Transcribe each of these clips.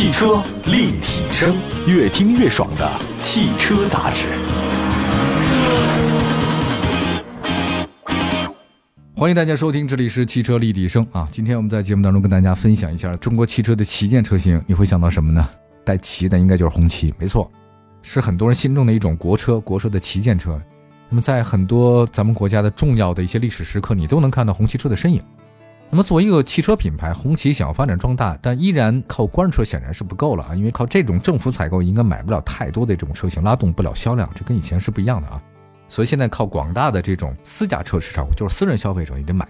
汽车立体声，越听越爽的汽车杂志。欢迎大家收听，这里是汽车立体声啊。今天我们在节目当中跟大家分享一下中国汽车的旗舰车型，你会想到什么呢？带旗的应该就是红旗，没错，是很多人心中的一种国车，国车的旗舰车。那么在很多咱们国家的重要的一些历史时刻，你都能看到红旗车的身影。那么作为一个汽车品牌，红旗想要发展壮大，但依然靠官车显然是不够了啊！因为靠这种政府采购应该买不了太多的这种车型，拉动不了销量，这跟以前是不一样的啊。所以现在靠广大的这种私家车市场，就是私人消费者你得买，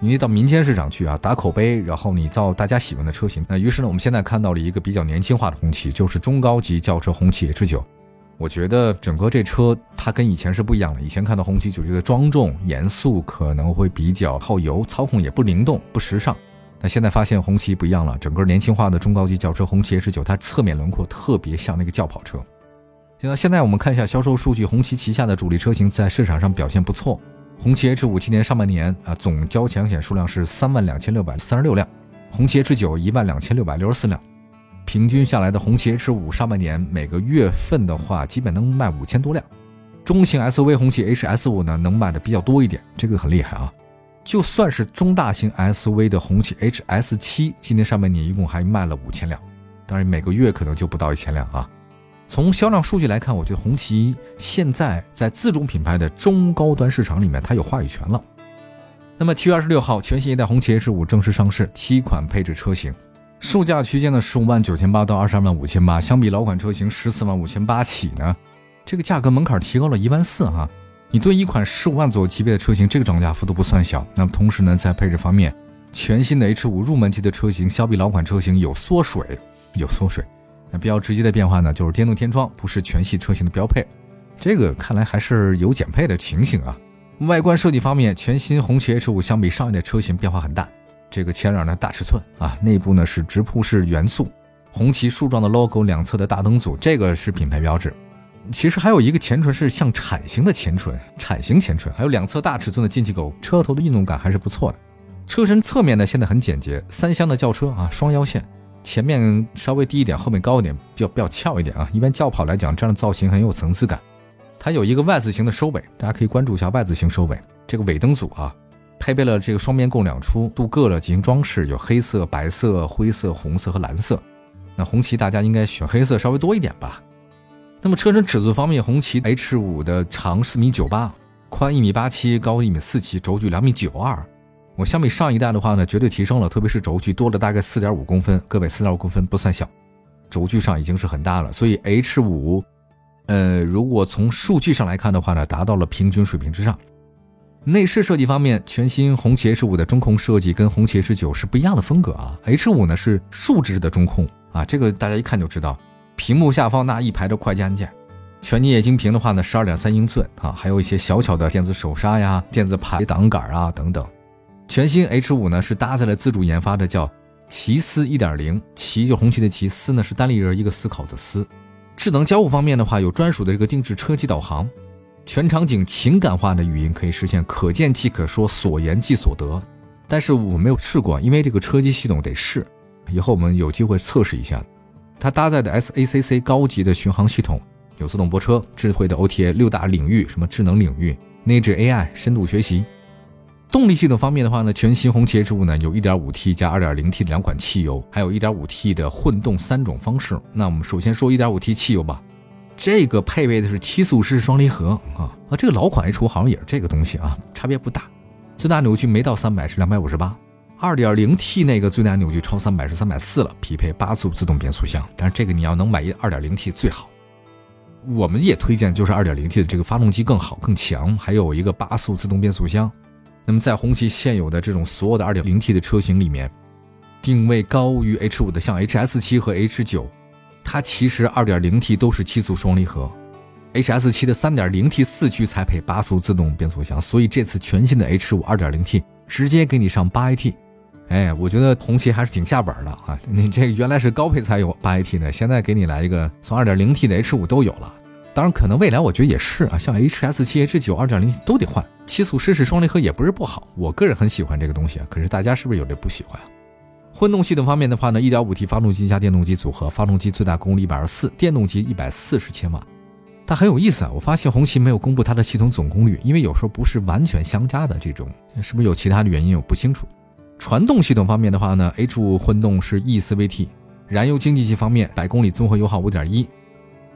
你到民间市场去啊，打口碑，然后你造大家喜欢的车型。那于是呢，我们现在看到了一个比较年轻化的红旗，就是中高级轿车红旗 H 九。我觉得整个这车它跟以前是不一样的。以前看到红旗就觉得庄重严肃，可能会比较耗油，操控也不灵动，不时尚。那现在发现红旗不一样了，整个年轻化的中高级轿车红旗 H 九，它侧面轮廓特别像那个轿跑车。现在现在我们看一下销售数据，红旗旗下的主力车型在市场上表现不错。红旗 H 五今年上半年啊，总交强险数量是三万两千六百三十六辆，红旗 H 九一万两千六百六十四辆。平均下来的红旗 H 五上半年每个月份的话，基本能卖五千多辆。中型 SUV 红旗 HS 五呢，能卖的比较多一点，这个很厉害啊。就算是中大型 SUV 的红旗 HS 七，今年上半年一共还卖了五千辆，当然每个月可能就不到一千辆啊。从销量数据来看，我觉得红旗现在在自主品牌的中高端市场里面，它有话语权了。那么七月二十六号，全新一代红旗 H 五正式上市，七款配置车型。售价区间呢，十五万九千八到二十二万五千八，相比老款车型十四万五千八起呢，这个价格门槛提高了一万四哈。你对一款十五万左右级别的车型，这个涨价幅度不算小。那么同时呢，在配置方面，全新的 H 五入门级的车型，相比老款车型有缩水，有缩水。那比较直接的变化呢，就是电动天窗不是全系车型的标配，这个看来还是有减配的情形啊。外观设计方面，全新红旗 H 五相比上一代车型变化很大。这个前脸呢大尺寸啊，内部呢是直瀑式元素，红旗竖状的 logo，两侧的大灯组，这个是品牌标志。其实还有一个前唇是像铲形的前唇，铲形前唇，还有两侧大尺寸的进气口，车头的运动感还是不错的。车身侧面呢现在很简洁，三厢的轿车啊，双腰线，前面稍微低一点，后面高一点，比较比较翘一点啊。一般轿跑来讲，这样的造型很有层次感。它有一个 Y 字形的收尾，大家可以关注一下 Y 字形收尾这个尾灯组啊。配备了这个双边共两出镀铬的进行装饰，有黑色、白色、灰色、红色和蓝色。那红旗大家应该选黑色稍微多一点吧。那么车身尺寸方面，红旗 H 五的长四米九八，宽一米八七，高一米四七，轴距两米九二。我相比上一代的话呢，绝对提升了，特别是轴距多了大概四点五公分。各位，四点五公分不算小，轴距上已经是很大了。所以 H 五，呃，如果从数据上来看的话呢，达到了平均水平之上。内饰设计方面，全新红旗 H 五的中控设计跟红旗 H 九是不一样的风格啊。H 五呢是竖直的中控啊，这个大家一看就知道。屏幕下方那一排的快捷按键，全景液晶屏的话呢，十二点三英寸啊，还有一些小巧的电子手刹呀、电子排挡杆啊等等。全新 H 五呢是搭载了自主研发的叫奇思一点零，奇就红旗的奇，思呢是单立人一个思考的思。智能交互方面的话，有专属的这个定制车机导航。全场景情感化的语音可以实现可见即可说，所言即所得。但是我没有试过，因为这个车机系统得试，以后我们有机会测试一下。它搭载的 SACC 高级的巡航系统，有自动泊车、智慧的 OTA 六大领域，什么智能领域、内置 AI、深度学习。动力系统方面的话呢，全新红旗 H 五呢有 1.5T 加 2.0T 的两款汽油，还有一点五 T 的混动三种方式。那我们首先说 1.5T 汽油吧。这个配备的是七速湿式双离合啊啊，这个老款 H 五好像也是这个东西啊，差别不大。最大扭矩没到三百，是两百五十八。二点零 T 那个最大扭矩超三百是三百四了，匹配八速自动变速箱。但是这个你要能买一二点零 T 最好。我们也推荐就是二点零 T 的这个发动机更好更强，还有一个八速自动变速箱。那么在红旗现有的这种所有的二点零 T 的车型里面，定位高于 H 五的像 HS 七和 H 九。它其实 2.0T 都是七速双离合，HS7 的 3.0T 四驱才配八速自动变速箱，所以这次全新的 H5 2.0T 直接给你上 8AT，哎，我觉得红旗还是挺下本的啊！你这原来是高配才有 8AT 的，现在给你来一个从 2.0T 的 H5 都有了。当然，可能未来我觉得也是啊，像 HS7、H9 2.0T 都得换，七速湿式双离合也不是不好，我个人很喜欢这个东西啊。可是大家是不是有这不喜欢啊？混动系统方面的话呢，1.5T 发动机加电动机组合，发动机最大功率124，电动机140千瓦。它很有意思啊，我发现红旗没有公布它的系统总功率，因为有时候不是完全相加的这种，是不是有其他的原因？我不清楚。传动系统方面的话呢，H5 混动是 E4VT，燃油经济性方面，百公里综合油耗5.1。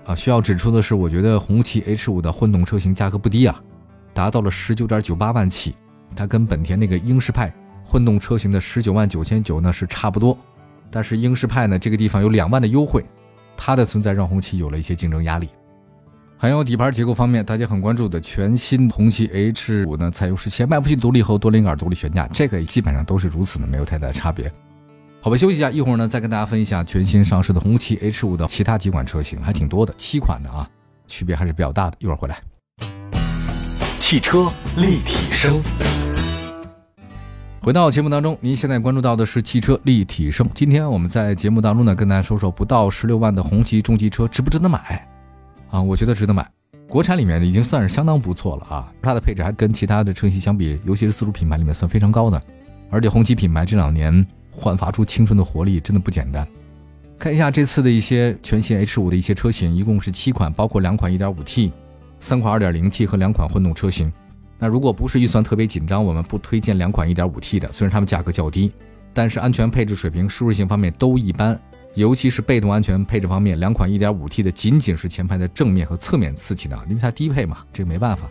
啊，需要指出的是，我觉得红旗 H5 的混动车型价格不低啊，达到了19.98万起，它跟本田那个英仕派混动车型的19万九千九呢是差不多，但是英仕派呢这个地方有两万的优惠，它的存在让红旗有了一些竞争压力。还有底盘结构方面，大家很关注的全新红旗 H5 呢，采用是前麦弗逊独立后多连杆独立悬架，这个基本上都是如此的，没有太大的差别。好吧，休息一下，一会儿呢再跟大家分享全新上市的红旗 H5 的其他几款车型，还挺多的，七款的啊，区别还是比较大的。一会儿回来。汽车立体声，回到节目当中，您现在关注到的是汽车立体声。今天我们在节目当中呢，跟大家说说不到十六万的红旗中级车值不值得买啊？我觉得值得买，国产里面已经算是相当不错了啊，它的配置还跟其他的车型相比，尤其是自主品牌里面算非常高的，而且红旗品牌这两年。焕发出青春的活力真的不简单。看一下这次的一些全新 H5 的一些车型，一共是七款，包括两款 1.5T、三款 2.0T 和两款混动车型。那如果不是预算特别紧张，我们不推荐两款 1.5T 的，虽然它们价格较低，但是安全配置水平、舒适性方面都一般，尤其是被动安全配置方面，两款 1.5T 的仅仅是前排的正面和侧面次气囊，因为它低配嘛，这个没办法。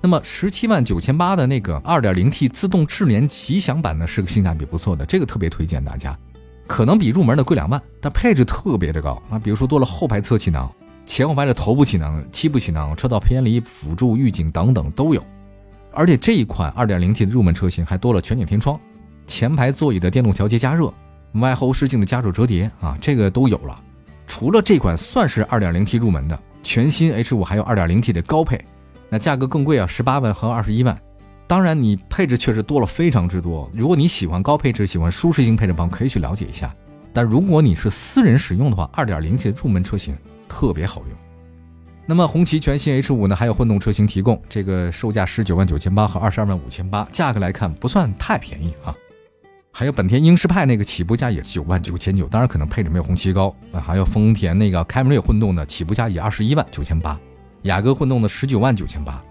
那么十七万九千八的那个二点零 T 自动智联奇享版呢，是个性价比不错的，这个特别推荐大家。可能比入门的贵两万，但配置特别的高啊，比如说多了后排侧气囊、前后排的头部气囊、七部气囊、车道偏离辅助预警等等都有。而且这一款二点零 T 的入门车型还多了全景天窗、前排座椅的电动调节加热、外后视镜的加热折叠啊，这个都有了。除了这款算是二点零 T 入门的，全新 H 五还有二点零 T 的高配。那价格更贵啊，十八万和二十一万。当然，你配置确实多了非常之多。如果你喜欢高配置、喜欢舒适性配置，方可以去了解一下。但如果你是私人使用的话，二点零 T 的入门车型特别好用。那么红旗全新 H 五呢，还有混动车型提供，这个售价十九万九千八和二十二万五千八，价格来看不算太便宜啊。还有本田英仕派那个起步价也九万九千九，当然可能配置没有红旗高啊。还有丰田那个凯美瑞混动的起步价也二十一万九千八。雅阁混动的十九万九千八，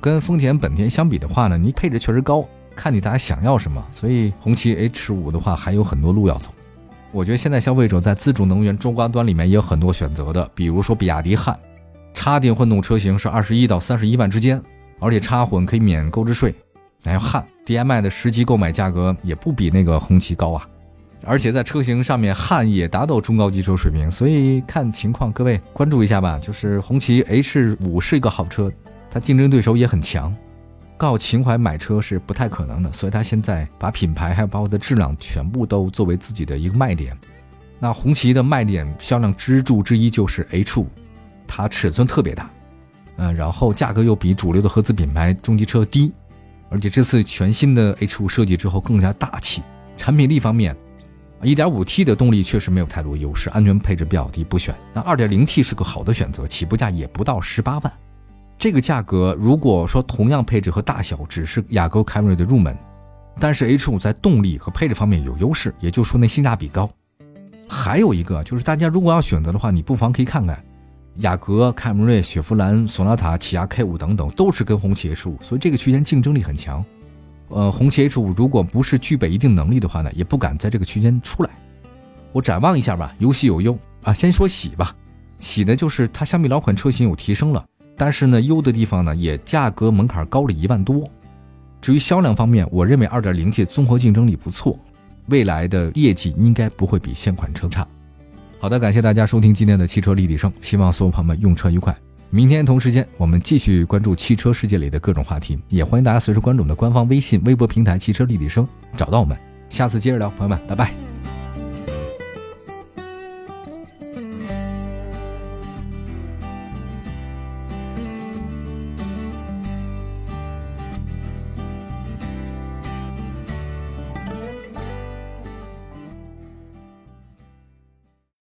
跟丰田、本田相比的话呢，你配置确实高，看你大家想要什么。所以红旗 H 五的话还有很多路要走。我觉得现在消费者在自主能源中高端里面也有很多选择的，比如说比亚迪汉，插电混动车型是二十一到三十一万之间，而且插混可以免购置税。还有汉 DMI 的实际购买价格也不比那个红旗高啊。而且在车型上面，汉也达到中高级车水平，所以看情况，各位关注一下吧。就是红旗 H 五是一个好车，它竞争对手也很强，靠情怀买车是不太可能的，所以它现在把品牌还有包括的质量全部都作为自己的一个卖点。那红旗的卖点销量支柱之一就是 H 五，它尺寸特别大，嗯，然后价格又比主流的合资品牌中级车低，而且这次全新的 H 五设计之后更加大气，产品力方面。1.5T 的动力确实没有太多优势，安全配置比较低，不选。那 2.0T 是个好的选择，起步价也不到十八万。这个价格，如果说同样配置和大小，只是雅阁、凯美瑞的入门，但是 H5 在动力和配置方面有优势，也就是说那性价比高。还有一个就是，大家如果要选择的话，你不妨可以看看雅阁、凯美瑞、雪佛兰、索纳塔、起亚 K5 等等，都是跟红旗 H5，所以这个区间竞争力很强。呃，红旗 H 五如果不是具备一定能力的话呢，也不敢在这个区间出来。我展望一下吧，有喜有忧啊。先说喜吧，喜的就是它相比老款车型有提升了，但是呢，忧的地方呢也价格门槛高了一万多。至于销量方面，我认为二点零 T 综合竞争力不错，未来的业绩应该不会比现款车差。好的，感谢大家收听今天的汽车立体声，希望所有朋友们用车愉快。明天同时间，我们继续关注汽车世界里的各种话题，也欢迎大家随时关注我们的官方微信、微博平台“汽车立体声”，找到我们。下次接着聊，朋友们，拜拜。